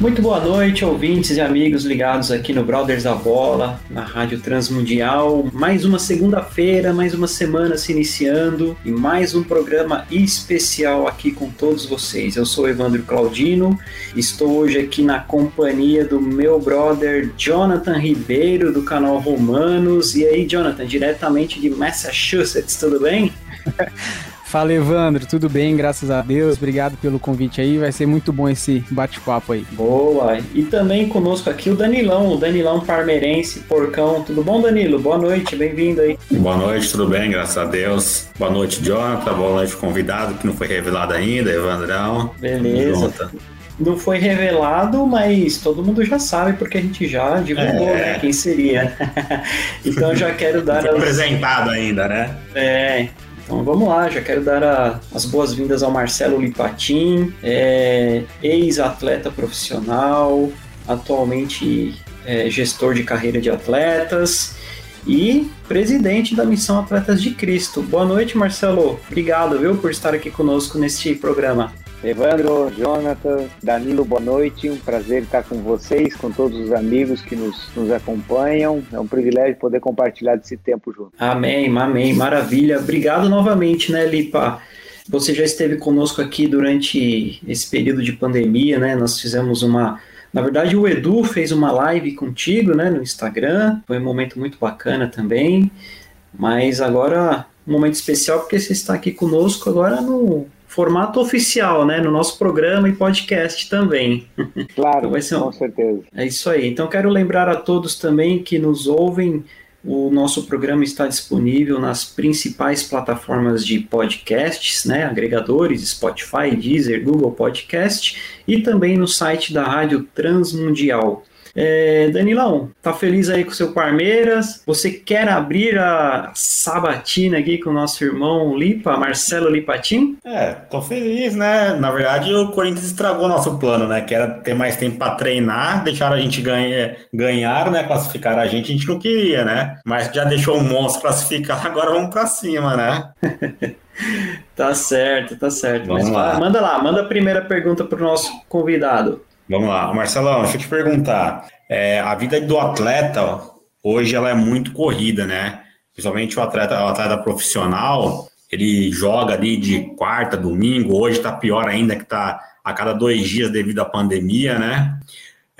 Muito boa noite, ouvintes e amigos ligados aqui no Brothers da Bola, na Rádio Transmundial. Mais uma segunda-feira, mais uma semana se iniciando e mais um programa especial aqui com todos vocês. Eu sou Evandro Claudino, estou hoje aqui na companhia do meu brother Jonathan Ribeiro, do canal Romanos. E aí, Jonathan, diretamente de Massachusetts, tudo bem? Fala Evandro, tudo bem? Graças a Deus. Obrigado pelo convite aí. Vai ser muito bom esse bate-papo aí. Boa. E também conosco aqui o Danilão, o Danilão Parmeirense, Porcão. Tudo bom, Danilo? Boa noite, bem-vindo aí. Boa noite, tudo bem? Graças a Deus. Boa noite, Jonathan. Boa noite, convidado que não foi revelado ainda, Evandrão. Beleza. Não foi revelado, mas todo mundo já sabe, porque a gente já divulgou é. né, quem seria. então já quero dar. Não foi as... apresentado ainda, né? É. Então vamos lá, já quero dar a, as boas-vindas ao Marcelo Lipatin, é, ex-atleta profissional, atualmente é, gestor de carreira de atletas e presidente da Missão Atletas de Cristo. Boa noite, Marcelo. Obrigado, viu, por estar aqui conosco neste programa. Evandro, Jonathan, Danilo, boa noite. Um prazer estar com vocês, com todos os amigos que nos, nos acompanham. É um privilégio poder compartilhar desse tempo junto. Amém, amém, maravilha. Obrigado novamente, né, Lipa? Você já esteve conosco aqui durante esse período de pandemia, né? Nós fizemos uma. Na verdade, o Edu fez uma live contigo, né, no Instagram. Foi um momento muito bacana também. Mas agora, um momento especial porque você está aqui conosco agora no formato oficial, né? No nosso programa e podcast também. Claro, então um... com certeza. É isso aí. Então quero lembrar a todos também que nos ouvem. O nosso programa está disponível nas principais plataformas de podcasts, né, agregadores, Spotify, Deezer, Google Podcast e também no site da Rádio Transmundial. É, Danilão, tá feliz aí com o seu Palmeiras? Você quer abrir a sabatina aqui com o nosso irmão Lipa, Marcelo Lipatim? É, tô feliz, né? Na verdade, o Corinthians estragou nosso plano, né? Que era ter mais tempo para treinar, deixaram a gente ganhar, ganhar, né? Classificar a gente, a gente não queria, né? Mas já deixou o monstro classificar, agora vamos para cima, né? tá certo, tá certo. Vamos Mas lá. manda lá, manda a primeira pergunta pro nosso convidado. Vamos lá, Marcelão, deixa eu te perguntar. É, a vida do atleta hoje ela é muito corrida, né? Principalmente o atleta, o atleta profissional, ele joga ali de quarta, domingo, hoje está pior ainda que está a cada dois dias devido à pandemia, né?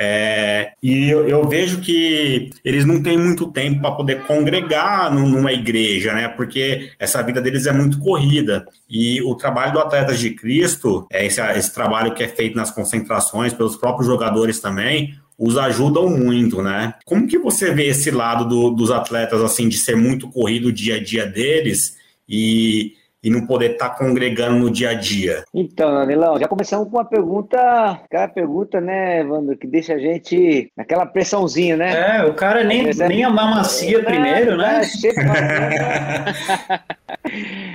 É, e eu, eu, vejo que eles não têm muito tempo para poder congregar numa igreja, né? Porque essa vida deles é muito corrida. E o trabalho do Atletas de Cristo, é esse, esse trabalho que é feito nas concentrações pelos próprios jogadores também, os ajudam muito, né? Como que você vê esse lado do, dos atletas, assim, de ser muito corrido o dia a dia deles e e não poder estar tá congregando no dia a dia? Então, Danilão, já começamos com uma pergunta, aquela pergunta, né, Evandro, que deixa a gente naquela pressãozinha, né? É, o cara nem, nem amacia é, primeiro, né? É,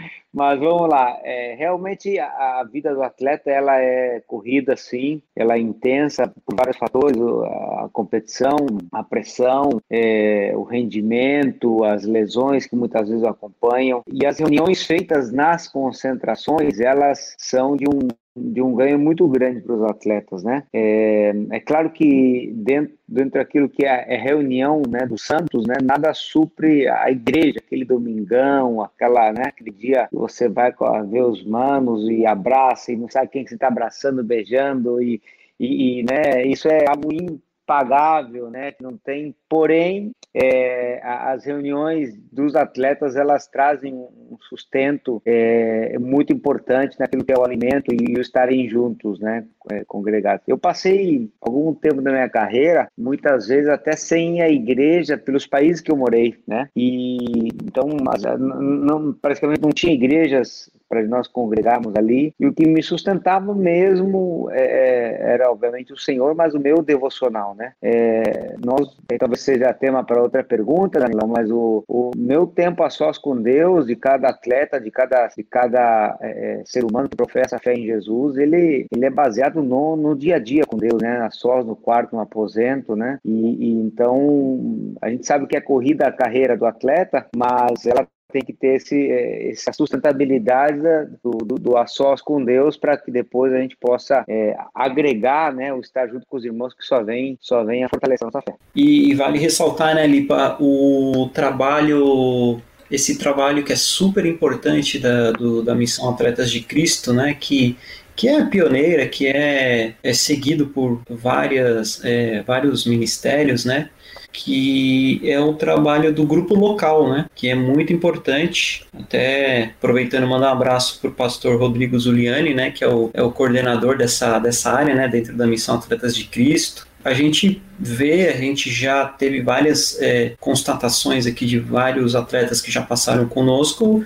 Mas vamos lá, é, realmente a, a, vida do atleta ela é corrida sim, ela é intensa por vários fatores, a competição, a pressão, é, o rendimento, as lesões que muitas vezes acompanham. E as reuniões feitas nas concentrações elas são de um de um ganho muito grande para os atletas, né? É, é, claro que dentro, dentro daquilo que é, é reunião, né, dos Santos, né, nada supre a igreja, aquele domingão, aquela, né, aquele dia que você vai ver os manos e abraça e não sabe quem que você está abraçando, beijando e, e, e, né, isso é algo impagável, né, que não tem porém, é, as reuniões dos atletas elas trazem um sustento é, muito importante naquilo que é o alimento e, o estarem juntos, né, é, congregados. Eu passei algum tempo da minha carreira, muitas vezes até sem a igreja pelos países que eu morei, né, e então não, praticamente não tinha igrejas para nós congregarmos ali. E o que me sustentava mesmo é, é, era, obviamente, o Senhor, mas o meu devocional, né? É, nós, talvez seja tema para outra pergunta, Danilão, mas o, o meu tempo a sós com Deus, de cada atleta, de cada, de cada é, é, ser humano que professa a fé em Jesus, ele, ele é baseado no, no dia a dia com Deus, né? A sós, no quarto, no aposento, né? E, e então, a gente sabe que é corrida a carreira do atleta, mas ela tem que ter esse, é, essa sustentabilidade do, do, do a sós com Deus para que depois a gente possa é, agregar, né, o estar junto com os irmãos que só vem, só vem a fortalecer a nossa fé. E, e vale ressaltar, né, Lipa, o trabalho esse trabalho que é super importante da, do, da missão Atletas de Cristo, né, que que é pioneira, que é, é seguido por várias, é, vários ministérios, né? Que é o trabalho do grupo local, né? Que é muito importante. Até aproveitando mandar um abraço para o pastor Rodrigo Zuliani, né? Que é o, é o coordenador dessa, dessa área, né? Dentro da missão Atletas de Cristo. A gente vê, a gente já teve várias é, constatações aqui de vários atletas que já passaram conosco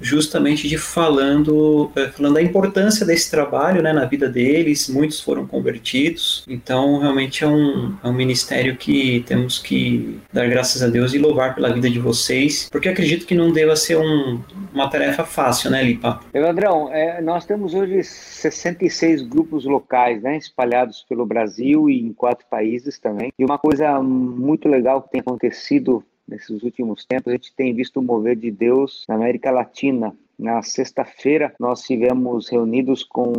justamente de falando, eh, falando da importância desse trabalho né, na vida deles, muitos foram convertidos, então realmente é um, é um ministério que temos que dar graças a Deus e louvar pela vida de vocês, porque acredito que não deva ser um, uma tarefa fácil, né, Lipa? Evandrão, é, nós temos hoje 66 grupos locais, né, espalhados pelo Brasil e em quatro países também, e uma coisa muito legal que tem acontecido nesses últimos tempos, a gente tem visto o mover de Deus na América Latina. Na sexta-feira, nós tivemos reunidos com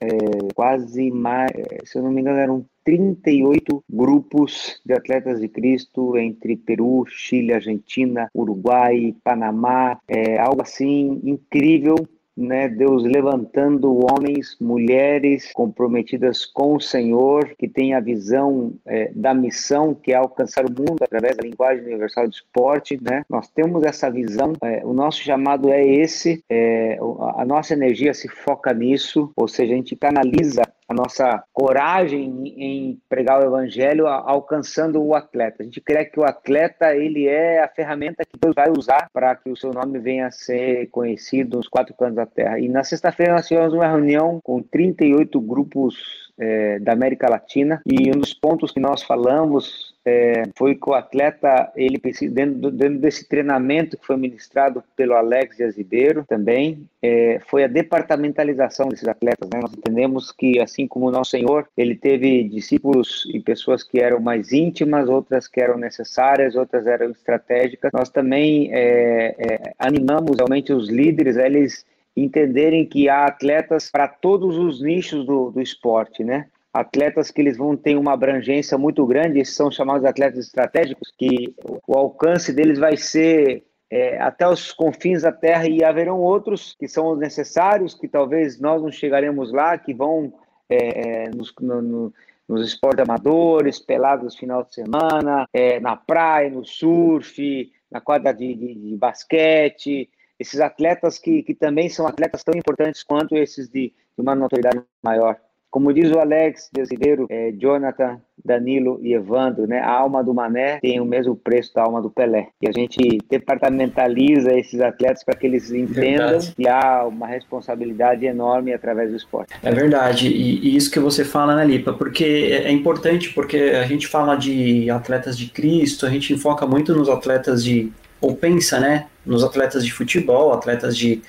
é, quase mais, se eu não me engano, eram 38 grupos de atletas de Cristo entre Peru, Chile, Argentina, Uruguai, Panamá, é algo assim incrível né, Deus levantando homens, mulheres comprometidas com o Senhor, que têm a visão é, da missão, que é alcançar o mundo através da linguagem universal do esporte, né? Nós temos essa visão, é, o nosso chamado é esse, é, a nossa energia se foca nisso, ou seja, a gente canaliza a nossa coragem em pregar o evangelho alcançando o atleta. A gente crê que o atleta ele é a ferramenta que Deus vai usar para que o seu nome venha a ser conhecido nos quatro cantos da terra. E na sexta-feira nós tivemos uma reunião com 38 grupos é, da América Latina e um dos pontos que nós falamos é, foi que o atleta, ele dentro, dentro, desse treinamento que foi ministrado pelo Alex de Azibeiro também, é, foi a departamentalização desses atletas. Né? Nós entendemos que, assim como o nosso Senhor, ele teve discípulos e pessoas que eram mais íntimas, outras que eram necessárias, outras eram estratégicas. Nós também é, é animamos realmente os líderes eles entenderem que há atletas para todos os nichos do, do esporte, né? Atletas que eles vão ter uma abrangência muito grande, esses são chamados atletas estratégicos, que o alcance deles vai ser é, até os confins da Terra e haverão outros que são os necessários, que talvez nós não chegaremos lá, que vão é, é nos, no, no, nos esportes amadores, pelados no final de semana, é, na praia, no surf, na quadra de, de, de basquete, esses atletas que, que também são atletas tão importantes quanto esses de, de uma notoriedade maior. Como diz o Alex Desideiro, é, Jonathan, Danilo e Evandro, né? A alma do Mané tem o mesmo preço da alma do Pelé. E a gente departamentaliza esses atletas para que eles entendam verdade. que há uma responsabilidade enorme através do esporte. É verdade. E, e isso que você fala, né, Lipa? Porque é, é importante, porque a gente fala de atletas de Cristo, a gente foca muito nos atletas de. ou pensa, né? Nos atletas de futebol, atletas de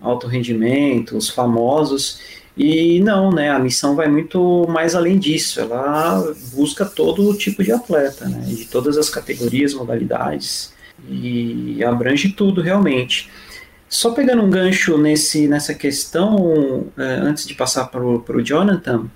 alto rendimento, os famosos e não, né? A missão vai muito mais além disso. Ela busca todo tipo de atleta, né? De todas as categorias, modalidades e abrange tudo realmente. Só pegando um gancho nesse, nessa questão, eh, antes de passar para o Jonathan,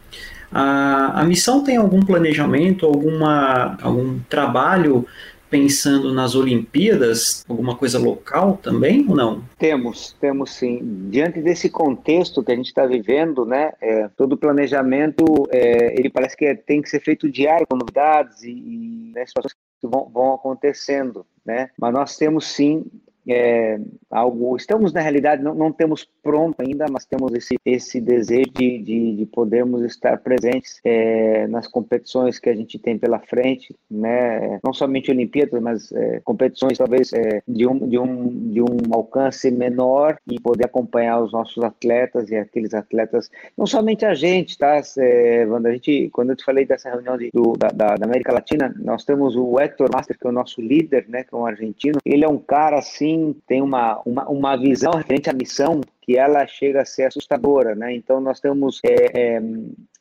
a, a missão tem algum planejamento, alguma, algum trabalho pensando nas Olimpíadas, alguma coisa local também ou não? Temos, temos sim. Diante desse contexto que a gente está vivendo, né, é, todo o planejamento, é, ele parece que é, tem que ser feito diário com novidades e, e né, situações vão, vão acontecendo, né? Mas nós temos sim é, algo. Estamos, na realidade, não, não temos pronto ainda, mas temos esse, esse desejo de, de, de podermos estar presentes é, nas competições que a gente tem pela frente, né? não somente Olimpíadas, mas é, competições talvez é, de, um, de, um, de um alcance menor e poder acompanhar os nossos atletas e aqueles atletas, não somente a gente, tá, é, Wanda? A gente, quando eu te falei dessa reunião de, do, da, da, América Latina, nós temos o Hector Master, que é o nosso líder, né, que é um argentino, ele é um cara assim, tem uma, uma, uma visão referente à missão que ela chega a ser assustadora, né? Então nós temos é, é,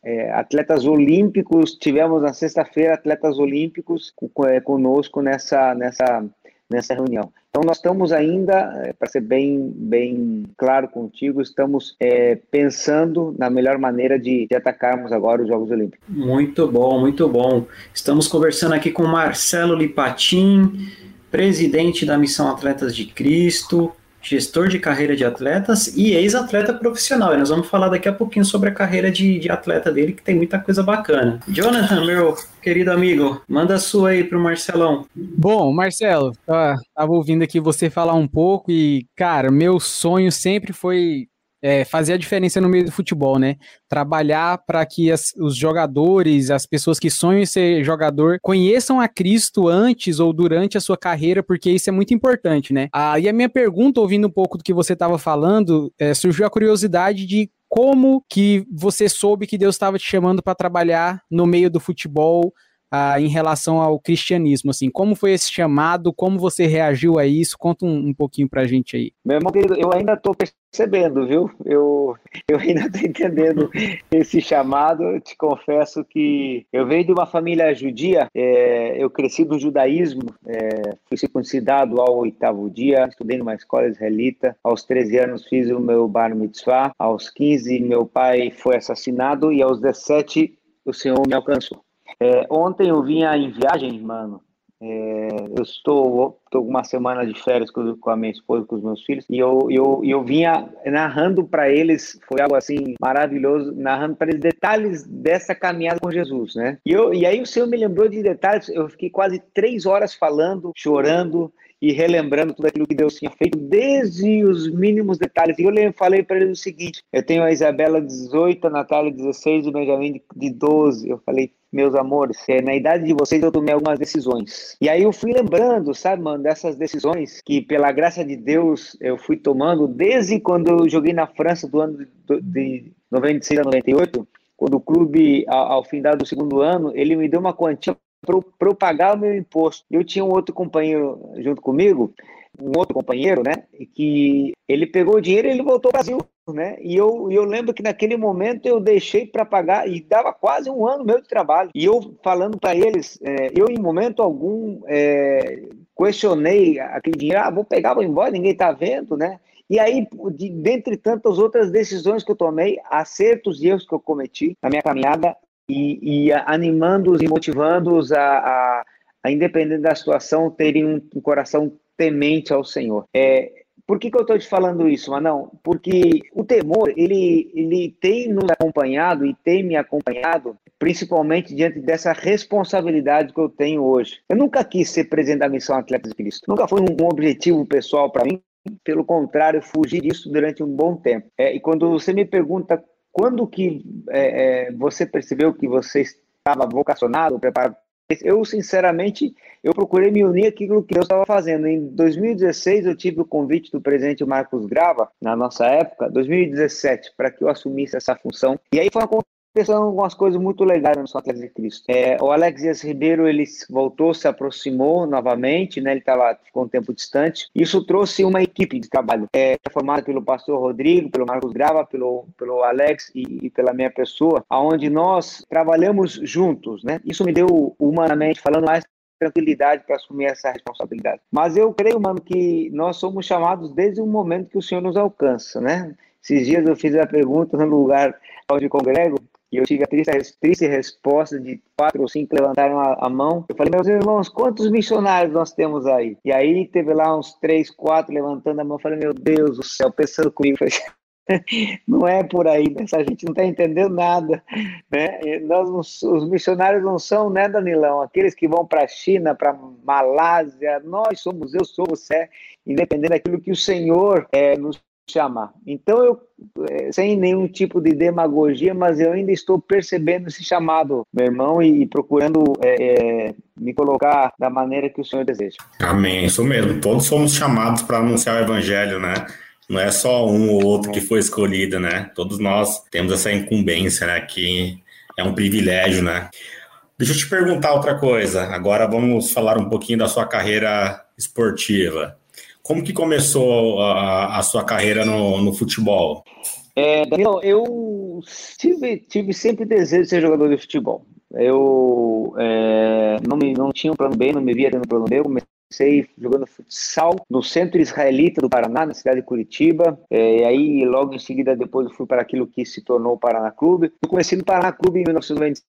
é, atletas olímpicos, tivemos na sexta-feira atletas olímpicos é, conosco nessa nessa nessa reunião. Então nós estamos ainda, é, para ser bem bem claro contigo, estamos é, pensando na melhor maneira de, de atacarmos agora os Jogos Olímpicos. Muito bom, muito bom. Estamos conversando aqui com Marcelo Lipatin, presidente da Missão Atletas de Cristo gestor de carreira de atletas e ex-atleta profissional. E nós vamos falar daqui a pouquinho sobre a carreira de, de atleta dele, que tem muita coisa bacana. Jonathan, meu querido amigo, manda a sua aí pro Marcelão. Bom, Marcelo, tava ouvindo aqui você falar um pouco e, cara, meu sonho sempre foi é, fazer a diferença no meio do futebol, né? Trabalhar para que as, os jogadores, as pessoas que sonham em ser jogador, conheçam a Cristo antes ou durante a sua carreira, porque isso é muito importante, né? Ah, e a minha pergunta, ouvindo um pouco do que você estava falando, é, surgiu a curiosidade de como que você soube que Deus estava te chamando para trabalhar no meio do futebol ah, em relação ao cristianismo, assim, como foi esse chamado, como você reagiu a isso, conta um, um pouquinho pra gente aí. Meu irmão querido, eu ainda tô percebendo, viu, eu, eu ainda tô entendendo esse chamado, eu te confesso que eu venho de uma família judia, é, eu cresci no judaísmo, é, fui circuncidado ao oitavo dia, estudei numa escola israelita, aos 13 anos fiz o meu bar mitzvah, aos 15 meu pai foi assassinado e aos 17 o Senhor me alcançou. É, ontem eu vinha em viagem, mano. É, eu estou, estou uma semana de férias com, com, a minha esposa, com os meus filhos, e eu, eu, eu vinha narrando para eles, foi algo assim maravilhoso, narrando para eles detalhes dessa caminhada com Jesus, né? E, eu, e aí o Senhor me lembrou de detalhes, eu fiquei quase três horas falando, chorando, e relembrando tudo aquilo que Deus tinha feito, desde os mínimos detalhes. E eu falei para ele o seguinte: eu tenho a Isabela 18, a Natália 16, o Benjamin de 12. Eu falei, meus amores, é, na idade de vocês eu tomei algumas decisões. E aí eu fui lembrando, sabe, mano, dessas decisões que, pela graça de Deus, eu fui tomando desde quando eu joguei na França do ano de, de 96 a 98 quando o clube, ao, ao fim do segundo ano, ele me deu uma quantia para eu pagar o meu imposto. Eu tinha um outro companheiro junto comigo, um outro companheiro, né, que ele pegou o dinheiro e ele voltou ao Brasil, né, e eu, eu lembro que naquele momento eu deixei para pagar e dava quase um ano meu de trabalho. E eu falando para eles, é, eu em momento algum é, questionei aquele dinheiro, ah, vou pegar, vou embora, ninguém está vendo, né, e aí, de, dentre tantas outras decisões que eu tomei, acertos e erros que eu cometi na minha caminhada, e, e animando-os e motivando-os a, a, a, independente da situação, terem um, um coração temente ao Senhor. É, por que, que eu estou te falando isso, Manão? Porque o temor, ele, ele tem nos acompanhado e tem me acompanhado, principalmente diante dessa responsabilidade que eu tenho hoje. Eu nunca quis ser presidente da Missão Atletas de Cristo. Nunca foi um, objetivo pessoal para mim. Pelo contrário, fugi disso durante um bom tempo. É, e quando você me pergunta quando que é, é, você percebeu que você estava vocacionado, preparado? Eu, sinceramente, eu procurei me unir àquilo que eu estava fazendo. Em 2016, eu tive o convite do presidente Marcos Grava, na nossa época, 2017, para que eu assumisse essa função. E aí foi uma aconteceram algumas coisas muito legais no Atlético de Cristo. É, o Alex Dias Ribeiro ele voltou, se aproximou novamente, né? Ele estava ficou um tempo distante. Isso trouxe uma equipe de trabalho, é, formada pelo Pastor Rodrigo, pelo Marcos Grava, pelo pelo Alex e, e pela minha pessoa, aonde nós trabalhamos juntos, né? Isso me deu humanamente falando mais tranquilidade para assumir essa responsabilidade. Mas eu creio, mano, que nós somos chamados desde o momento que o Senhor nos alcança, né? Esses dias eu fiz a pergunta no lugar onde congrego, e eu tive a triste, triste resposta de quatro ou cinco levantaram a, a, mão. Eu falei, meus irmãos, quantos missionários nós temos aí? E aí teve lá uns três, quatro levantando a mão. Eu falei, meu Deus do céu, pensando comigo. Não é por aí, né? a gente não está entendendo nada. Né? Nós, os missionários não são, né, Danilão? Aqueles que vão para a China, para Malásia, nós somos, eu sou você, independente daquilo que o Senhor é, nos chama. Então, eu, é, sem nenhum tipo de demagogia, mas eu ainda estou percebendo esse chamado, meu irmão, e, procurando é, é, me colocar da maneira que o Senhor deseja. Amém, isso mesmo. Todos somos chamados para anunciar o Evangelho, né? Não é só um ou outro que foi escolhido, né? Todos nós temos essa incumbência, né? Que é um privilégio, né? Deixa eu te perguntar outra coisa. Agora vamos falar um pouquinho da sua carreira esportiva. Como que começou a, a sua carreira no, no futebol? É, Daniel, eu tive, tive sempre desejo de ser jogador de futebol. Eu é, não, me, não tinha um plano B, não me via tendo um plano B. Eu comecei jogando futsal no centro israelita do Paraná, na cidade de Curitiba. É, e aí, logo em seguida, depois eu fui para aquilo que se tornou o Paraná Clube. Eu comecei no Paraná Clube em 1996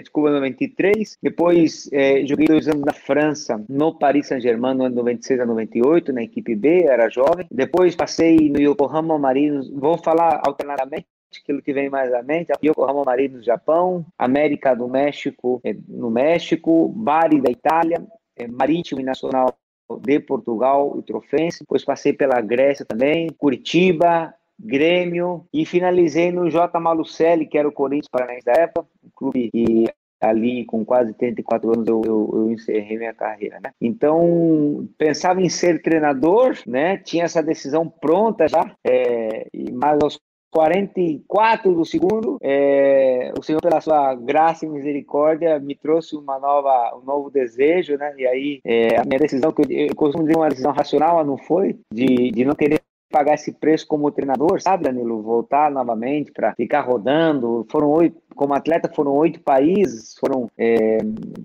desculpa, 93. Depois é, joguei dois anos na França, no Paris Saint-Germain, no ano 96 a 98, na equipe B, era jovem. Depois passei no Yokohama Marinos, vou falar alternadamente aquilo que vem mais à mente, Yokohama Marinos no Japão, América do México é, no México, Bari da Itália, é, Marítimo e Nacional de Portugal e Trofense, depois passei pela Grécia também, Curitiba, Grêmio e finalizei no J. Malucelli, que era o Corinthians Paranaense da época, um clube que ali com quase 34 anos eu, eu, eu, encerrei minha carreira, né? Então pensava em ser treinador, né? Tinha essa decisão pronta já, é, mas aos 44 do segundo, é, o Senhor pela sua graça e misericórdia me trouxe uma nova, um novo desejo, né? E aí é, a minha decisão que eu, eu costumo dizer uma decisão racional, não foi de, de não querer pagar esse preço como treinador, sabe, Danilo? Voltar novamente para ficar rodando. Foram oito, como atleta, foram oito países, foram é,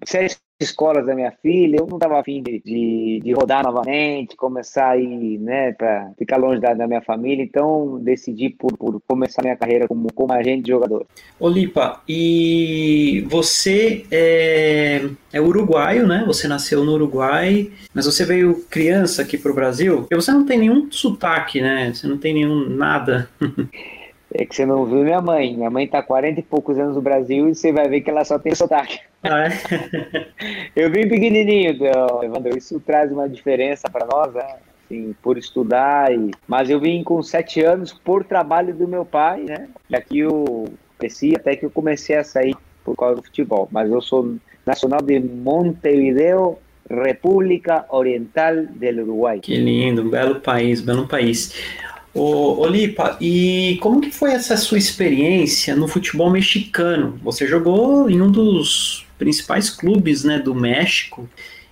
sete escolas da minha filha, eu não estava afim de, de, de, rodar novamente, começar aí, né, para ficar longe da, da, minha família, então decidi por, por começar minha carreira como, como agente de jogador. Olipa, e você é, é uruguaio, né? Você nasceu no Uruguai, mas você veio criança aqui para o Brasil, e você não tem nenhum sotaque, né? Você não tem nenhum nada. É que você não viu minha mãe. Minha mãe tá 40 e poucos anos no Brasil e você vai ver que ela só tem sotaque. Ah, é? Eu vim pequenininho, Evandro. Isso traz uma diferença para nós, né? Assim, por estudar. E... Mas eu vim com sete anos por trabalho do meu pai, né? E aqui eu cresci até que eu comecei a sair por causa do futebol. Mas eu sou nacional de Montevideo, República Oriental do Uruguai. Que lindo, belo país, belo país. Ô, Olipa, e como que foi essa sua experiência no futebol mexicano? Você jogou em um dos principais clubes né, do México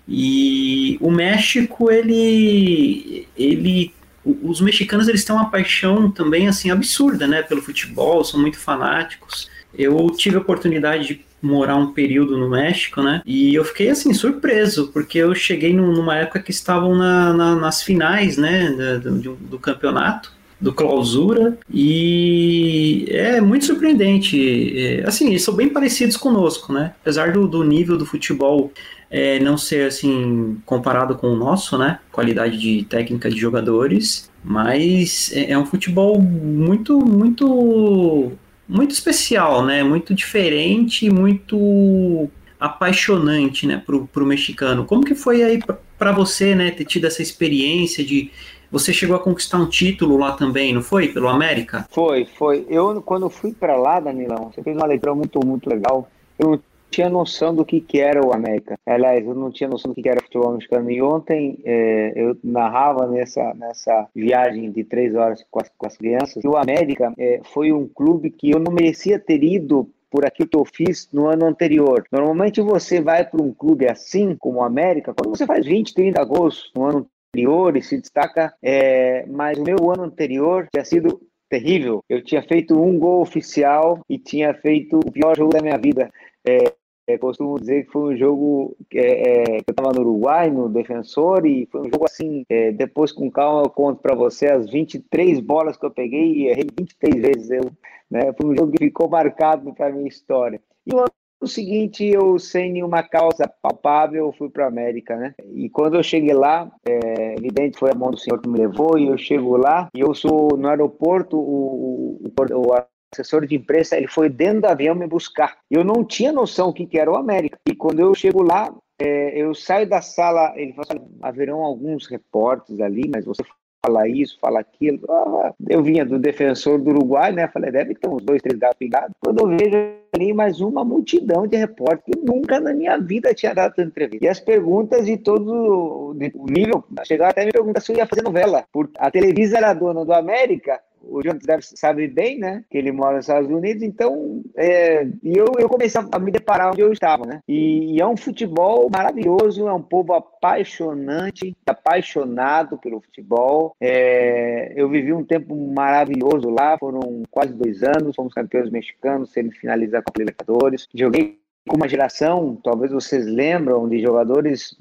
e o México, ele, ele, os mexicanos eles têm uma paixão também assim absurda, né, pelo futebol, são muito fanáticos. Eu tive a oportunidade de morar um período no México, né? E eu fiquei assim surpreso, porque eu cheguei numa época que estavam na, na, nas finais, né, do, do campeonato do clausura e é muito surpreendente. É, assim, eles são bem parecidos conosco, né? Apesar do, do nível do futebol é, não ser assim comparado com o nosso, né? Qualidade de técnica de jogadores, mas é, é um futebol muito, muito muito especial, né? Muito diferente, muito apaixonante, né, pro, pro mexicano. Como que foi aí para você, né, ter tido essa experiência de você chegou a conquistar um título lá também, não foi? Pelo América? Foi, foi. Eu, quando fui para lá, Danilão, você fez uma leitura muito, muito legal. Eu tinha noção do que, que era o América. Aliás, eu não tinha noção do que, que era o futebol mexicano. E ontem é, eu narrava nessa, nessa viagem de três horas com as, com as crianças que o América é, foi um clube que eu não merecia ter ido por aquilo que eu fiz no ano anterior. Normalmente você vai para um clube assim, como o América, quando você faz 20, 30 gols no ano anterior e se destaca, é, mas o meu ano anterior tinha sido terrível. Eu tinha feito um gol oficial e tinha feito o pior jogo da minha vida. É, é, costumo dizer que foi um jogo é, é, que eu estava no Uruguai, no Defensor, e foi um jogo assim, é, depois com calma eu conto para você as 23 bolas que eu peguei e errei 23 vezes. Eu, né, foi um jogo que ficou marcado para minha história. E o ano seguinte, eu sem nenhuma causa palpável fui para a América, né? E quando eu cheguei lá, é, evidente foi a mão do senhor que me levou e eu chego lá e eu sou no aeroporto o, o, o assessor de imprensa ele foi dentro do avião me buscar. Eu não tinha noção o que, que era o América. E quando eu chego lá, é, eu saio da sala, ele falou assim, haverão alguns repórteres ali, mas você fala isso, fala aquilo. Ah, eu vinha do defensor do Uruguai, né? Falei, deve ter uns dois, três gatos pingados. Quando eu vejo ali mais uma multidão de repórteres que nunca na minha vida tinha dado entrevista. E as perguntas de todo o nível, chegaram até me perguntar se eu ia fazer novela. Porque a Televisa era dona do América o Jonathan deve saber bem, né? Que ele mora nos Estados Unidos, então é, e eu, eu comecei a me deparar onde eu estava, né? E, e, é um futebol maravilhoso, é um povo apaixonante, apaixonado pelo futebol. É, eu vivi um tempo maravilhoso lá, foram quase dois anos, fomos campeões mexicanos, semifinalizar com a Libertadores. Joguei com uma geração, talvez vocês lembram, de jogadores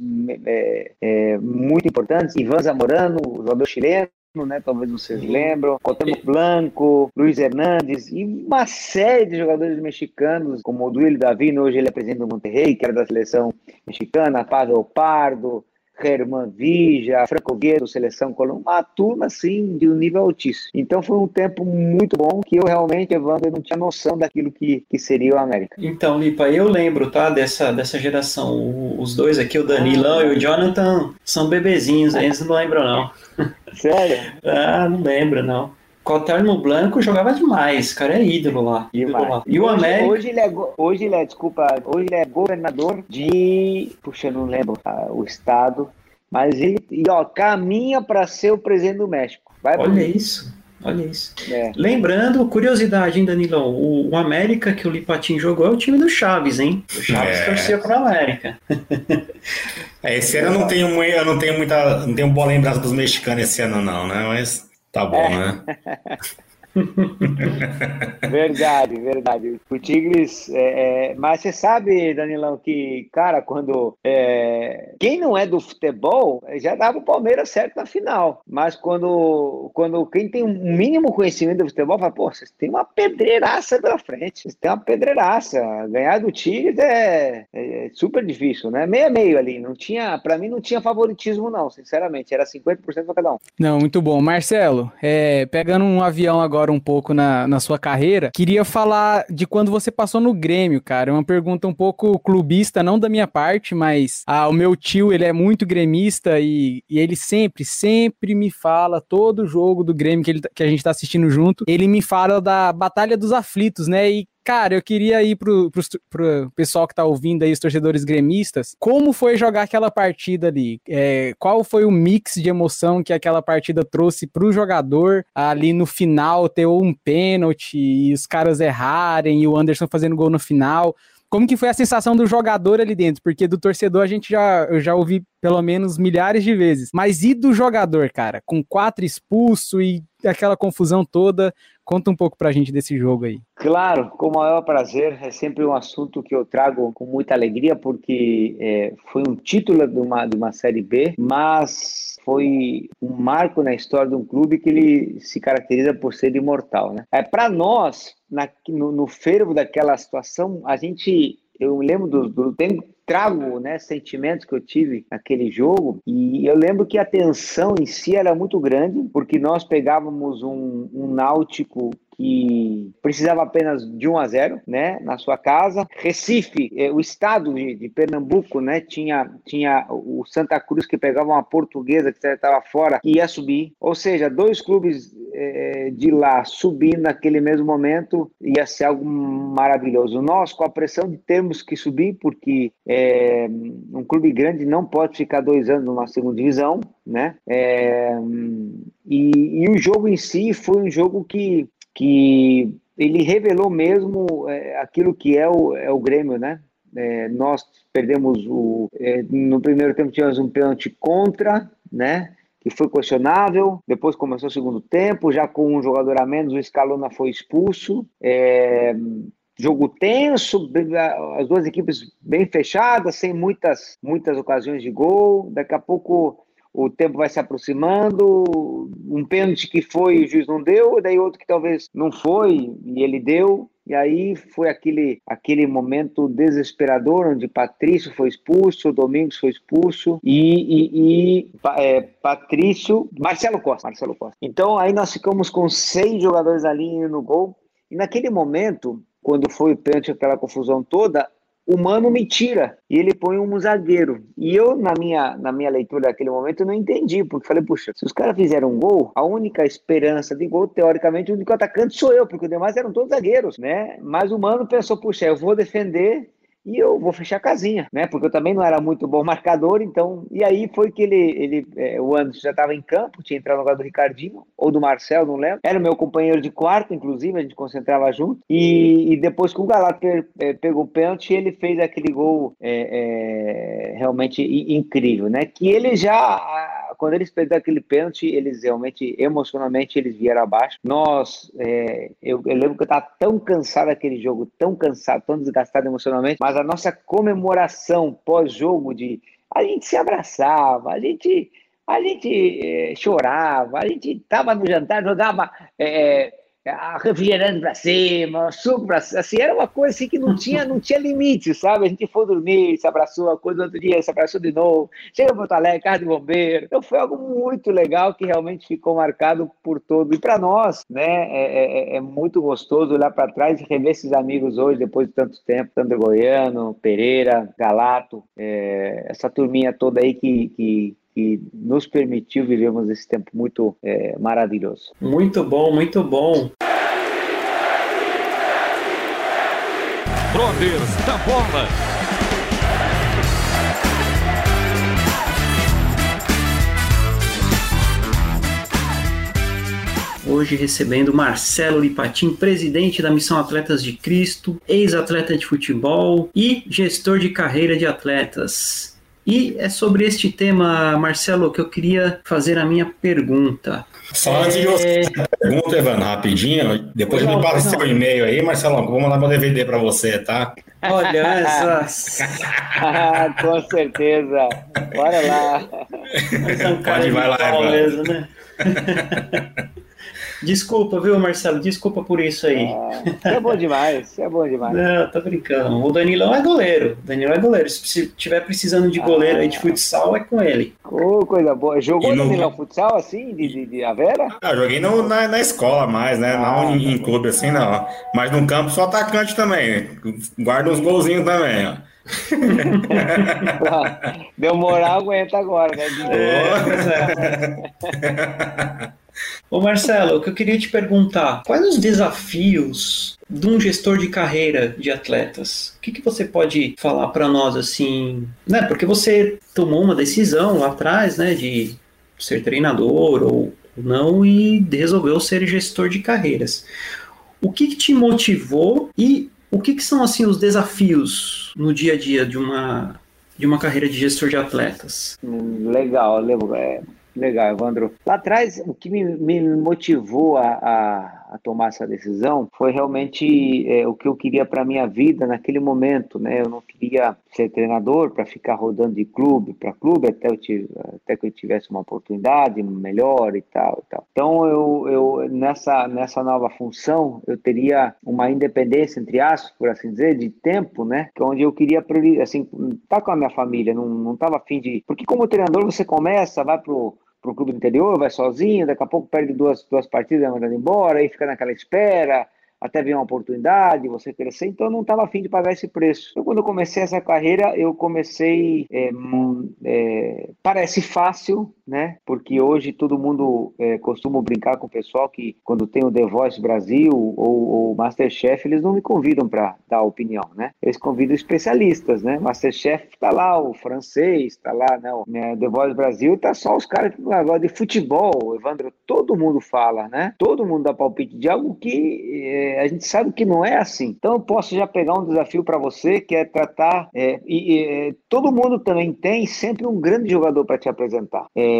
é, é, muito importantes, Ivan Zamorano, jogador chileno, né? Talvez vocês lembram. Cuauhtémoc Blanco, Luiz Hernandes e uma série de jogadores mexicanos, como o Duílio Davino, hoje ele é presidente do Monterrey, que era da seleção mexicana, Pavel Pardo, Herman Vija, Franco Guerreiro, Seleção Colômbia, uma turma assim de um nível altíssimo. Então foi um tempo muito bom que eu realmente, Evandro, não tinha noção daquilo que, que seria o América. Então, Lipa, eu lembro, tá, dessa, dessa geração. os dois aqui, o Danilão ah, e o Jonathan, são bebezinhos, eles não lembram, não. Sério? ah, não lembro, não. Coterno Blanco jogava demais, cara é ídolo lá. Ídolo lá. E o América. Hoje ele, é, hoje ele é, desculpa, hoje ele é governador de. Puxa, não lembro tá, o estado. Mas ele e, ó, caminha para ser o presidente do México. Vai Olha isso. Olha isso. É. Lembrando, curiosidade, hein, Danilão? O, o, América que o Lipatim jogou é o time do Chaves, hein? O Chaves é. torcia para América. É, esse ano eu não tenho, eu não tenho muita. Não tenho boa lembrança dos mexicanos esse ano, não, né? Mas Tá bom, é. né? verdade, verdade. O Tigres, é, é, mas você sabe, Danilão, que, cara, quando é, quem não é do futebol já dava o Palmeiras certo na final, mas quando, quando quem tem um mínimo conhecimento do futebol fala, pô, vocês têm uma pedreiraça pela frente, vocês têm uma pedreiraça. Ganhar do Tigres é, é super difícil, né? Meio meio ali, não tinha, para mim não tinha favoritismo, não, sinceramente, era 50% para cada um. Não, muito bom. Marcelo, é, pegando um avião agora agora um pouco na, na sua carreira, queria falar de quando você passou no Grêmio, cara. É uma pergunta um pouco clubista, não da minha parte, mas ah, o meu tio, ele é muito gremista e, e ele sempre, sempre me fala, todo jogo do Grêmio que, ele, que a gente tá assistindo junto, ele me fala da Batalha dos Aflitos, né? E Cara, eu queria ir pro, pro, pro pessoal que tá ouvindo aí, os torcedores gremistas, como foi jogar aquela partida ali? É, qual foi o mix de emoção que aquela partida trouxe pro jogador ali no final, ter um pênalti e os caras errarem e o Anderson fazendo gol no final? Como que foi a sensação do jogador ali dentro? Porque do torcedor a gente já, eu já ouvi pelo menos milhares de vezes. Mas e do jogador, cara? Com quatro expulso e aquela confusão toda. Conta um pouco pra gente desse jogo aí. Claro, com o maior prazer. É sempre um assunto que eu trago com muita alegria, porque é, foi um título de uma, de uma Série B, mas foi um marco na história de um clube que ele se caracteriza por ser imortal. Né? É, Para nós, na, no, no fervo daquela situação, a gente eu lembro do, do tempo trago né, sentimentos que eu tive naquele jogo. E eu lembro que a tensão em si era muito grande porque nós pegávamos um, um náutico que precisava apenas de 1 a 0, né, na sua casa. Recife, eh, o estado de, de, Pernambuco, né, tinha tinha o Santa Cruz que pegava uma portuguesa que estava fora e ia subir. Ou seja, dois clubes eh, de lá subindo naquele mesmo momento ia ser algo maravilhoso. Nós com a pressão de termos que subir porque eh, um clube grande não pode ficar dois anos numa segunda divisão, né? E, e, o jogo em si foi um jogo que que ele revelou mesmo é, aquilo que é o, é o Grêmio, né? É, nós perdemos o. É, no primeiro tempo tivemos um pênalti contra, né? Que foi questionável. Depois começou o segundo tempo, já com um jogador a menos, o Scalona foi expulso. É, jogo tenso, as duas equipes bem fechadas, sem muitas, muitas ocasiões de gol. Daqui a pouco o tempo vai se aproximando, um pênalti que foi o juiz não deu, daí outro que talvez não foi e ele deu, E aí foi aquele, aquele momento desesperador onde Patrício foi expulso, Domingos foi expulso e, e, e é, Patrício, Marcelo Costa, Marcelo Costa. Então aí nós ficamos com seis jogadores ali no gol. E naquele momento, quando foi o pênalti, aquela confusão toda, o Mano me tira e ele põe um zagueiro. E eu, na minha, na minha leitura daquele momento, não entendi, porque falei, puxa, se os caras fizeram um gol, a única esperança de gol, teoricamente, o único atacante sou eu, porque os demais eram todos zagueiros, né? Mas o Mano pensou, puxa, eu vou defender e eu vou fechar a casinha, né? Porque eu também não era muito bom marcador, então. E aí foi que ele, ele é, o Anderson já estava em campo, tinha entrado no lugar do Ricardinho ou do Marcel, não lembro. Era o meu companheiro de quarto, inclusive, a gente concentrava junto. E, e depois que o Galato é, pegou o pênalti, ele fez aquele gol é, é, realmente incrível, né? Que ele já quando eles perderam aquele pênalti, eles realmente, emocionalmente, eles vieram abaixo. Nós, é, eu, eu, lembro que eu estava tão cansado daquele jogo, tão cansado, tão desgastado emocionalmente, mas a nossa comemoração pós-jogo de a gente se abraçava, a gente a gente é, chorava, a gente estava no jantar, jogava é, refrigerante para cima, suco para cima, assim, era uma coisa assim que não tinha, não tinha limite, sabe? A gente foi dormir, se abraçou, a coisa outro dia, se abraçou de novo, chega Porto Alegre, carro de bombeiro. Então foi algo muito legal que realmente ficou marcado por todo. E para nós, né, é, é, é, muito gostoso olhar para trás e rever esses amigos hoje, depois de tanto tempo, Sandro Goiano, Pereira, Galato, é, essa turminha toda aí que, que que nos permitiu vivermos esse tempo muito é, maravilhoso. Muito bom, muito bom. Brothers da Bola. Hoje recebendo Marcelo Lipatim, presidente da Missão Atletas de Cristo, ex-atleta de futebol e gestor de carreira de atletas. E é sobre este tema, Marcelo, que eu queria fazer a minha pergunta. Só antes de você fazer a pergunta, Evandro, rapidinho, depois não, me passa seu e-mail aí, Marcelo, vou mandar meu DVD para você, tá? Olha essas. Com certeza. Bora lá. É um Pode ir, vai lá, Evandro. Mesmo, né? Desculpa, viu, Marcelo? Desculpa por isso aí. Ah, é bom demais, é bom demais. Não, tô brincando. O Danilão é goleiro. O Danilão é goleiro. Se tiver precisando de goleiro ah. aí de futsal, é com ele. Oh, coisa boa. Jogou no Danilão futsal assim, de, de, de Avera? Ah, joguei no, na, na escola mais, né? Ah, não em, em, clube assim, não. Mas no campo sou atacante também. Guarda uns golzinhos também, ó. Deu moral, aguenta agora, né? É. Ô Marcelo, o que eu queria te perguntar, quais os desafios de um gestor de carreira de atletas? O que, que você pode falar para nós assim, né? Porque você tomou uma decisão lá atrás, né, de ser treinador ou não e resolveu ser gestor de carreiras. O que, que te motivou e o que, que são assim os desafios no dia a dia de uma de uma carreira de gestor de atletas? Legal, legal. É, Legal, Evandro. Lá atrás, o que me, me motivou a, a, a, tomar essa decisão foi realmente é, o que eu queria para minha vida naquele momento, né? Eu não queria ser treinador para ficar rodando de clube para clube até, eu até que eu tivesse uma oportunidade melhor e tal, e tal. Então, eu, eu nessa, nessa nova função, eu teria uma independência, entre aspas, por assim dizer, de tempo, né? Que é onde eu queria, assim, tá com a minha família, não, não tava afim de... Porque como treinador, você começa, vai pro para o clube do interior, vai sozinho, daqui a pouco perde duas, duas partidas, é mandado embora, aí fica naquela espera, até vir uma oportunidade, você crescer, então eu não estava afim de pagar esse preço. Então, quando eu comecei essa carreira, eu comecei. É, é, parece fácil, né? Porque hoje todo mundo é, costuma brincar com o pessoal que quando tem o The Voice Brasil ou o Masterchef, eles não me convidam para dar opinião, né? Eles convidam especialistas, né? Masterchef tá lá, o francês tá lá, né? O né, The Voice Brasil tá só os caras que agora de futebol, Evandro, todo mundo fala, né? Todo mundo dá palpite de algo que é, a gente sabe que não é assim. Então eu posso já pegar um desafio para você, que é tratar. É, e, e, todo mundo também tem sempre um grande jogador para te apresentar. É,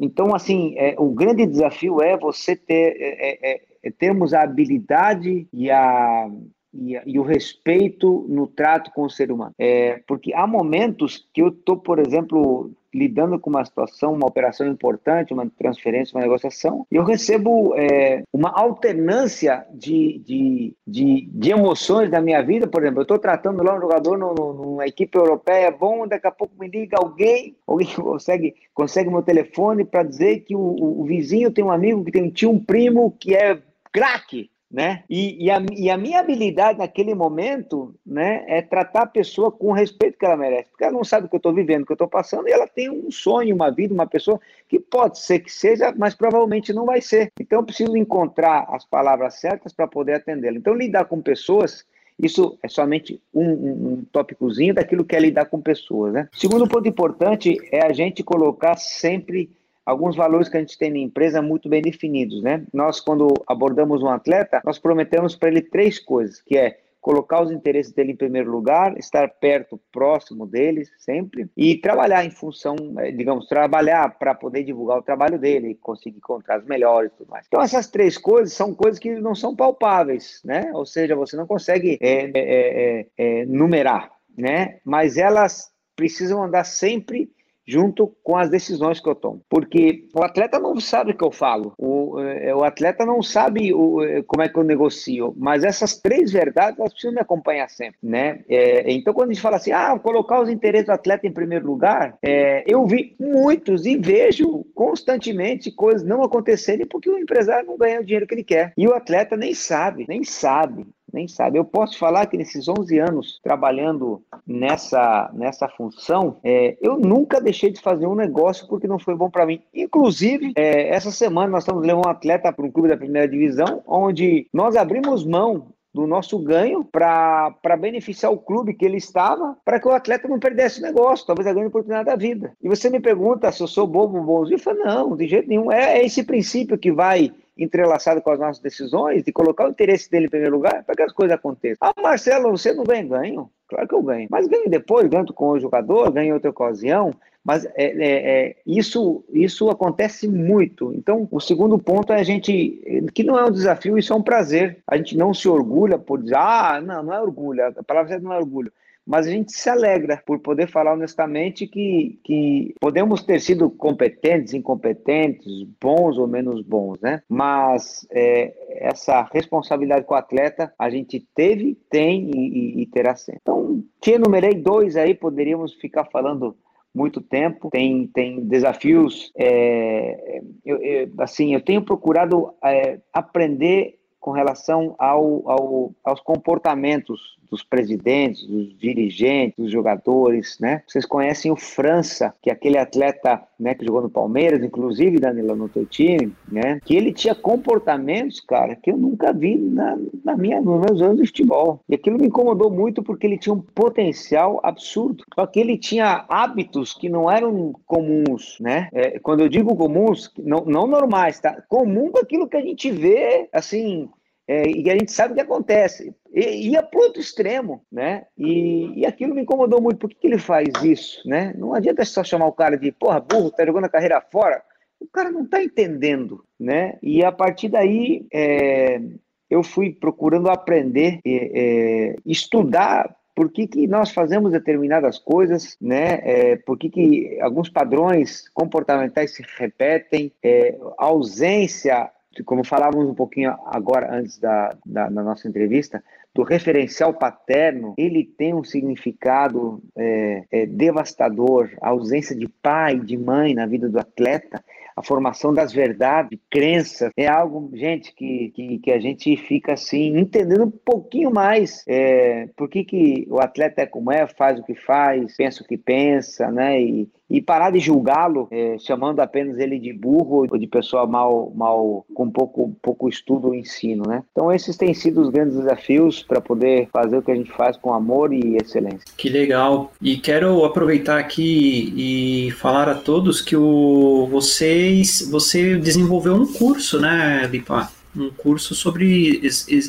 então, assim, é, o grande desafio é você ter. É, é, é, termos a habilidade e a, e, e o respeito no trato com o ser humano. É, porque há momentos que eu estou, por exemplo, lidando com uma situação, uma operação importante, uma transferência, uma negociação, e eu recebo é, uma alternância de, de, de, de, emoções da minha vida. Por exemplo, eu estou tratando lá um jogador no, no, numa equipe europeia bom, daqui a pouco me liga alguém, alguém consegue, consegue meu telefone para dizer que o, o, o vizinho tem um amigo que tem um tio, um primo que é craque né? E, e, a, e, a, minha habilidade naquele momento, né, é tratar a pessoa com o respeito que ela merece, porque ela não sabe o que eu estou vivendo, o que eu estou passando, e ela tem um sonho, uma vida, uma pessoa que pode ser que seja, mas provavelmente não vai ser. Então, eu preciso encontrar as palavras certas para poder atendê-la. Então, lidar com pessoas isso é somente um, um, um tópicozinho daquilo que é lidar com pessoas. Né? Segundo ponto importante é a gente colocar sempre alguns valores que a gente tem na empresa muito bem definidos, né? Nós, quando abordamos um atleta, nós prometemos para ele três coisas, que é colocar os interesses dele em primeiro lugar, estar perto, próximo deles, sempre, e trabalhar em função, eh, digamos, trabalhar para poder divulgar o trabalho dele, conseguir encontrar os melhores e tudo mais. Então, essas três coisas são coisas que não são palpáveis, né? Ou seja, você não consegue é, é, é, numerar, né? Mas elas precisam andar sempre junto com as decisões que eu tomo. Porque o atleta não sabe o que eu falo, o, é, o atleta não sabe o, é, como é que eu negocio, mas essas três verdades elas precisam me acompanhar sempre, né? É, então, quando a gente fala assim, ah, colocar os interesses do atleta em primeiro lugar, é, eu vi muitos e vejo constantemente coisas não acontecerem porque o empresário não ganha o dinheiro que ele quer. E o atleta nem sabe, nem sabe nem sabe. Eu posso falar que nesses 11 anos trabalhando nessa, nessa função, é, eu nunca deixei de fazer um negócio porque não foi bom para mim. Inclusive, é, essa semana nós estamos levando um atleta para um clube da primeira divisão, onde nós abrimos mão do nosso ganho para beneficiar o clube que ele estava, para que o atleta não perdesse o negócio, talvez a grande oportunidade da vida. E você me pergunta se eu sou bobo, bonzinho? Eu falo, não, de jeito nenhum. É, é esse princípio que vai entrelaçado com as nossas decisões, de colocar o interesse dele em primeiro lugar, para que as coisas aconteçam. Ah, Marcelo, você não ganha ganho? Claro que eu ganho. Mas ganho depois, ganho com o jogador, ganho em outra ocasião. Mas é, é, é, isso, isso acontece muito. Então, o segundo ponto é a gente, que não é um desafio, isso é um prazer. A gente não se orgulha por dizer, ah, não, não é orgulho, a palavra certa não é orgulho mas a gente se alegra por poder falar honestamente que, que podemos ter sido competentes, incompetentes, bons ou menos bons, né? Mas é, essa responsabilidade com o atleta a gente teve, tem e, e, e terá sempre. Então, te enumerei dois aí, poderíamos ficar falando muito tempo, tem, tem desafios. É, eu, eu, assim, eu tenho procurado é, aprender com relação ao, ao, aos comportamentos dos presidentes, dos dirigentes, dos jogadores, né? Vocês conhecem o França, que é aquele atleta, né, que jogou no Palmeiras, inclusive, Danilo, no teu time, né? Que ele tinha comportamentos, cara, que eu nunca vi na, na minha, nos meus anos de futebol. E aquilo me incomodou muito porque ele tinha um potencial absurdo. Só que ele tinha hábitos que não eram comuns, né? É, quando eu digo comuns, não, não normais, tá? Comum com aquilo que a gente vê, assim, é, e a gente sabe o que acontece. E, ia para outro extremo, né? E, e aquilo me incomodou muito. Por que, que ele faz isso, né? Não adianta só chamar o cara de, porra, burro, tá jogando a carreira fora. O cara não tá entendendo, né? E a partir daí, é, eu fui procurando aprender, é, estudar por que, que, nós fazemos determinadas coisas, né? É, por que, que alguns padrões comportamentais se repetem, é, ausência como falávamos um pouquinho agora, antes da, da, da nossa entrevista, do referencial paterno, ele tem um significado é, é, devastador. A ausência de pai, de mãe na vida do atleta, a formação das verdades, crenças, é algo, gente, que, que, que, a gente fica assim, entendendo um pouquinho mais é, por que, que o atleta é como é, faz o que faz, pensa o que pensa, né? E, e parar de julgá-lo, é, chamando apenas ele de burro ou de pessoa mal, mal com pouco, pouco estudo ou ensino, né? Então esses têm sido os grandes desafios para poder fazer o que a gente faz com amor e excelência. Que legal! E quero aproveitar aqui e falar a todos que o, vocês, você desenvolveu um curso, né, Lipa? um curso sobre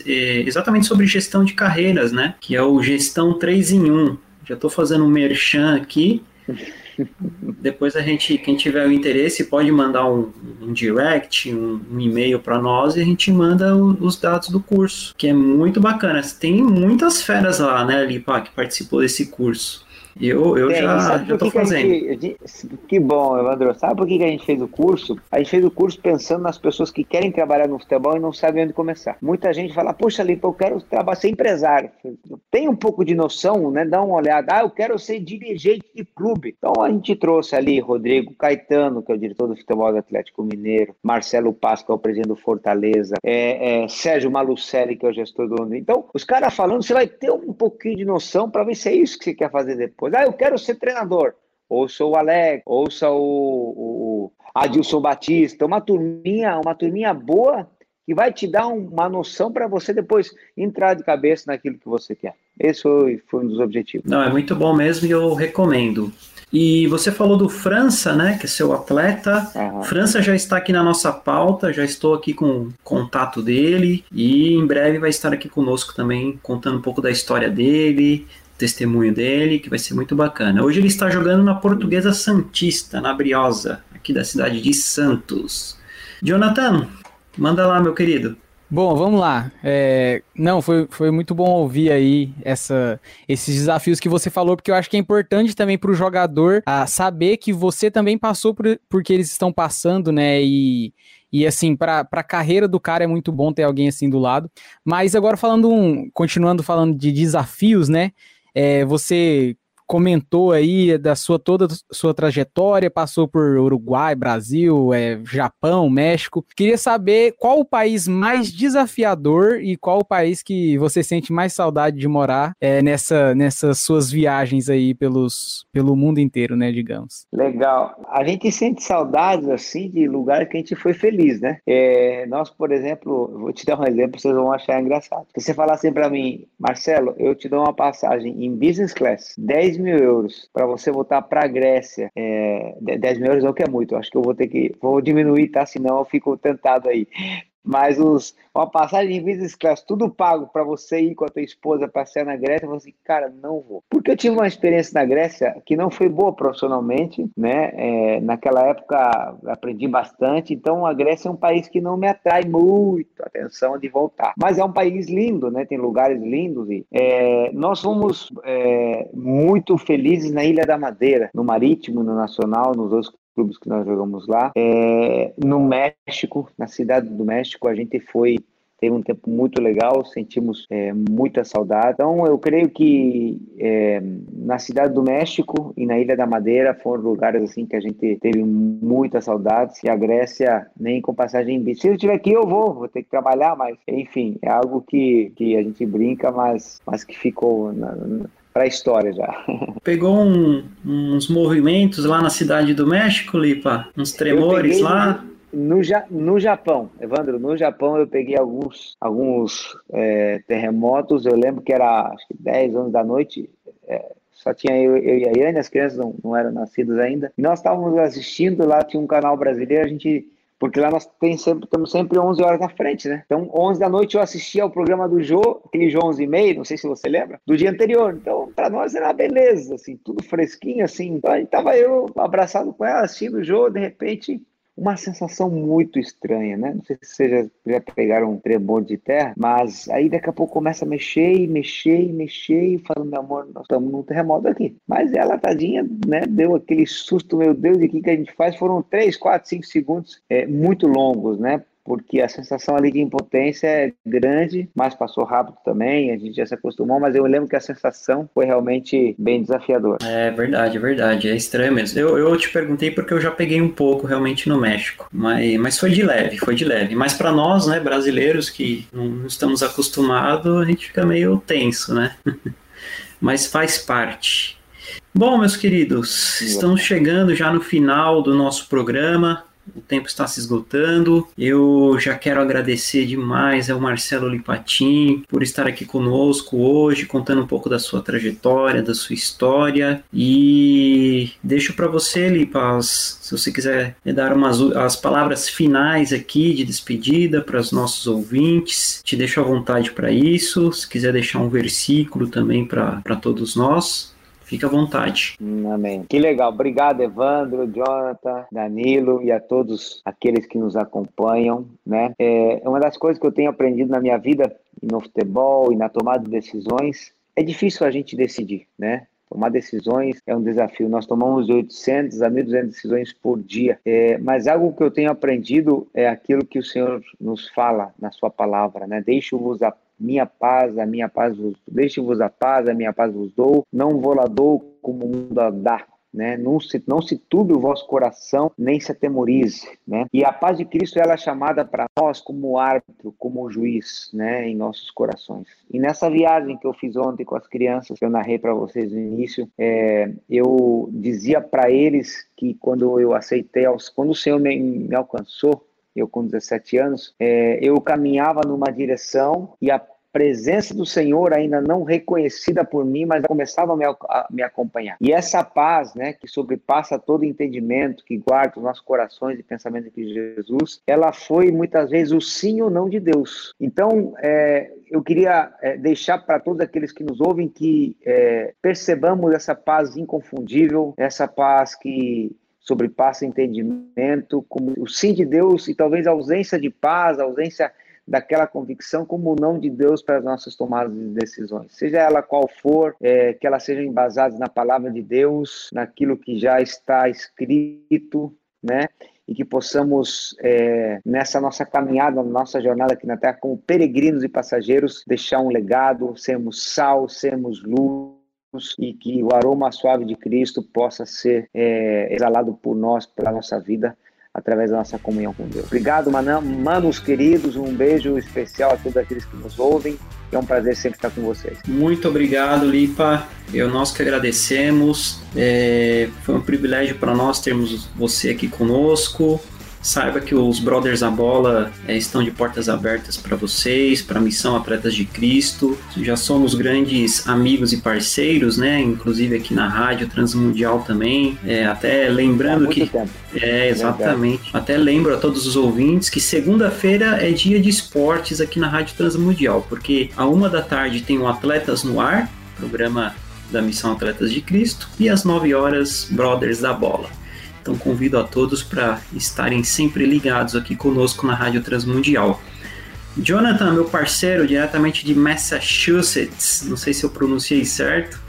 é, exatamente sobre gestão de carreiras, né? Que é o Gestão 3 em 1. Já estou fazendo um merchan aqui. Depois a gente, quem tiver o interesse, pode mandar um, um direct, um, um e-mail para nós e a gente manda o, os dados do curso, que é muito bacana. Tem muitas feras lá, né, Lipa, que participou desse curso. Eu, eu Tem, já, já tô fazendo. Gente, que bom, Evandro. Sabe por que, que a gente fez o curso? A gente fez o curso pensando nas pessoas que querem trabalhar no futebol e não sabem onde começar. Muita gente fala, poxa, Lipa, eu quero trabalhar, ser empresário. Tem um pouco de noção, né? Dá uma olhada. Ah, eu quero ser dirigente de clube. Então a gente trouxe ali Rodrigo Caetano, que é o diretor do futebol do Atlético Mineiro, Marcelo Paz, que é o presidente do Fortaleza, é, é, Sérgio Malucelli, que é o gestor do. Então, os caras falando, você vai ter um pouquinho de noção para ver se é isso que você quer fazer depois coisa. Ah, eu quero ser treinador. Ouça o Alex, ouça o, o Adilson Batista, uma turminha, uma turminha boa que vai te dar uma noção para você depois entrar de cabeça naquilo que você quer. Esse foi, foi um dos objetivos. Não, é muito bom mesmo e eu recomendo. E você falou do França, né, que é seu atleta. Uhum. França já está aqui na nossa pauta, já estou aqui com o contato dele e em breve vai estar aqui conosco também, contando um pouco da história dele, testemunho dele, que vai ser muito bacana. Hoje ele está jogando na Portuguesa Santista, na Briosa, aqui da cidade de Santos. Jonathan, manda lá, meu querido. Bom, vamos lá. É, não, foi, foi muito bom ouvir aí essa, esses desafios que você falou, porque eu acho que é importante também para o jogador a saber que você também passou por porque eles estão passando, né? E, e assim, para a carreira do cara é muito bom ter alguém assim do lado. Mas agora falando um, continuando falando de desafios, né? É, você comentou aí da sua toda sua trajetória, passou por Uruguai, Brasil, é, Japão, México. Queria saber qual o país mais desafiador e qual o país que você sente mais saudade de morar é, nessa, nessas suas viagens aí pelos, pelo mundo inteiro, né, digamos. Legal. A gente sente saudades assim de lugares que a gente foi feliz, né? É, nós, por exemplo, vou te dar um exemplo, vocês vão achar engraçado. Se você falar assim para mim, Marcelo, eu te dou uma passagem em business class, 10 mil euros para você voltar para a Grécia, é, 10 mil euros é o que é muito, acho que eu vou ter que, vou diminuir, tá? Senão eu fico tentado aí. Mas os, uma passagem em business class, tudo pago para você ir com a tua esposa passear na Grécia, falei assim, cara, não vou. Porque eu tive uma experiência na Grécia que não foi boa profissionalmente, né? É, naquela época aprendi bastante, então a Grécia é um país que não me atrai muito a atenção de voltar. Mas é um país lindo, né? Tem lugares lindos e é, nós fomos é, muito felizes na Ilha da Madeira, no Marítimo, no Nacional, nos dois clubes que nós jogamos lá. É, no México, na cidade do México, a gente foi teve um tempo muito legal, sentimos é, muita saudade. Então, eu creio que é, na cidade do México e na Ilha da Madeira foram lugares assim que a gente teve muita saudade. E a Grécia, nem com passagem em bici. Se eu estiver aqui, eu vou, vou ter que trabalhar, mas enfim, é algo que, que a gente brinca, mas, mas que ficou na, na para a história já. Pegou um, uns movimentos lá na cidade do México, Lipa? Uns tremores lá? No, no Japão, Evandro, no Japão eu peguei alguns, alguns é, terremotos. Eu lembro que era acho que 10, 11 da noite. É, só tinha eu, eu, e a Yane, as crianças não, não eram nascidas ainda. E nós estávamos assistindo lá, tinha um canal brasileiro, a gente porque lá nós tem sempre, temos sempre 11 horas na frente, né? Então, 11 da noite eu assistia ao programa do Jô, aquele Jô 11 e meio, não sei se você lembra, do dia anterior. Então, para nós era uma beleza, assim, tudo fresquinho, assim. Então, aí tava eu abraçado com ela, assistindo o Jô, de repente, uma sensação muito estranha, né? Não sei se vocês já, já pegaram um tremor de terra, mas aí daqui a pouco começa a mexer e mexer e mexer e falando, meu amor, nós estamos num terremoto aqui. Mas ela, tadinha, né, deu aquele susto, meu Deus, e o que, que a gente faz? Foram 3, 4, 5 segundos é, muito longos, né? Porque a sensação ali de impotência é grande, mas passou rápido também, a gente já se acostumou, mas eu lembro que a sensação foi realmente bem desafiadora. É verdade, é verdade, é estranho mesmo. Eu, eu te perguntei porque eu já peguei um pouco realmente no México, mas, mas foi de leve, foi de leve. Mas para nós, né, brasileiros que não estamos acostumados, a gente fica meio tenso, né? mas faz parte. Bom, meus queridos, estamos chegando já no final do nosso programa o tempo está se esgotando. Eu já quero agradecer demais ao Marcelo Lipatin por estar aqui conosco hoje, contando um pouco da sua trajetória, da sua história. E deixo para você, Lipas, se você quiser dar umas, as palavras finais aqui de despedida para os nossos ouvintes, te deixo à vontade para isso. Se quiser deixar um versículo também para todos nós. Fique à vontade. Amém. Que legal. Obrigado, Evandro, Jonathan, Danilo e a todos aqueles que nos acompanham. Né? É uma das coisas que eu tenho aprendido na minha vida no futebol e na tomada de decisões. É difícil a gente decidir, né? Tomar decisões é um desafio. Nós tomamos de 800 a 1.200 decisões por dia. É, mas algo que eu tenho aprendido é aquilo que o Senhor nos fala na Sua palavra, né? Deixo-vos a minha paz, a minha paz vos deixe-vos a paz, a minha paz vos dou, não vou lá dou como o mundo dá. Né? Não se, não se turbe o vosso coração, nem se atemorize, né? E a paz de Cristo ela é chamada para nós como árbitro, como juiz, né? Em nossos corações. E nessa viagem que eu fiz ontem com as crianças, que eu narrei para vocês no início, é, eu dizia para eles que quando eu aceitei, quando o Senhor me, me alcançou, eu com 17 anos, é, eu caminhava numa direção e a presença do Senhor ainda não reconhecida por mim, mas começava a me, a me, acompanhar. E essa paz, né, que sobrepassa todo entendimento, que guarda os nossos corações e pensamentos de Jesus, ela foi muitas vezes o sim ou não de Deus. Então, é, eu queria é, deixar para todos aqueles que nos ouvem que é, percebamos essa paz inconfundível, essa paz que sobrepassa entendimento, como o sim de Deus e talvez a ausência de paz, a ausência daquela convicção como o não de Deus para as nossas tomadas de decisões. Seja ela qual for, é, que elas sejam embasadas na palavra de Deus, naquilo que já está escrito, né? E que possamos, é, nessa nossa caminhada, nossa jornada aqui na Terra, como peregrinos e passageiros, deixar um legado, sermos sal, sermos luz, e que o aroma suave de Cristo possa ser é, exalado por nós, pela nossa vida, através da nossa comunhão com Deus. Obrigado, manos queridos, um beijo especial a todos aqueles que nos ouvem. É um prazer sempre estar com vocês. Muito obrigado, Lipa. Eu nós que agradecemos. É, foi um privilégio para nós termos você aqui conosco. Saiba que os Brothers da Bola é, estão de portas abertas para vocês, para a missão Atletas de Cristo. Já somos grandes amigos e parceiros, né? Inclusive aqui na Rádio Transmundial também. É, até lembrando que. Tempo. É, exatamente. Até lembro a todos os ouvintes que segunda-feira é dia de esportes aqui na Rádio Transmundial, porque a uma da tarde tem o Atletas no Ar, programa da Missão Atletas de Cristo, e às 9 horas, Brothers da Bola. Então convido a todos para estarem sempre ligados aqui conosco na Rádio Transmundial. Jonathan, meu parceiro, diretamente de Massachusetts, não sei se eu pronunciei certo,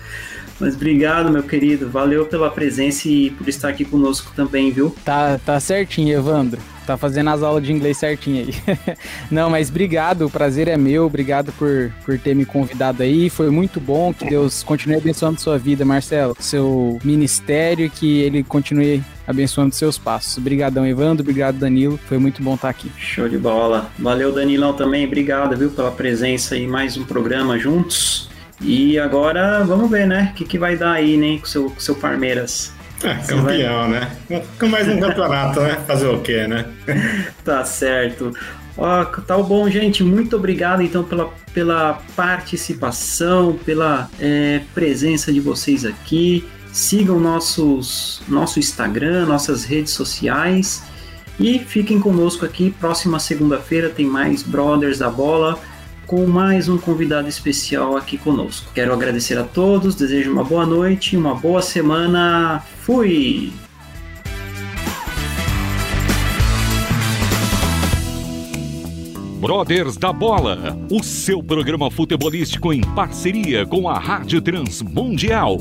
mas obrigado, meu querido, valeu pela presença e por estar aqui conosco também, viu? Tá, tá certinho, Evandro. Tá fazendo as aulas de inglês certinho aí. Não, mas obrigado, o prazer é meu, obrigado por, por ter me convidado aí. Foi muito bom, que Deus continue abençoando sua vida, Marcelo, seu ministério, que ele continue abençoando seus passos. Obrigadão, Evandro, obrigado, Danilo. Foi muito bom estar aqui. Show de bola. Valeu, Danilão, também. Obrigado, viu, pela presença em mais um programa juntos. E agora, vamos ver, né? O que, que vai dar aí, né, com seu, com seu Palmeiras. É, campeão, vai... né? Com mais um campeonato, né? Fazer o quê, né? tá certo. Ó, tá bom, gente. Muito obrigado, então, pela, pela participação, pela é, presença de vocês aqui. Sigam nossos, nosso Instagram, nossas redes sociais. E fiquem conosco aqui. Próxima segunda-feira tem mais Brothers da Bola com mais um convidado especial aqui conosco. Quero agradecer a todos, desejo uma boa noite, uma boa semana. Fui! Brothers da Bola, o seu programa futebolístico em parceria com a Rádio Transmundial.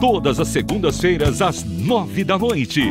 Todas as segundas-feiras às nove da noite.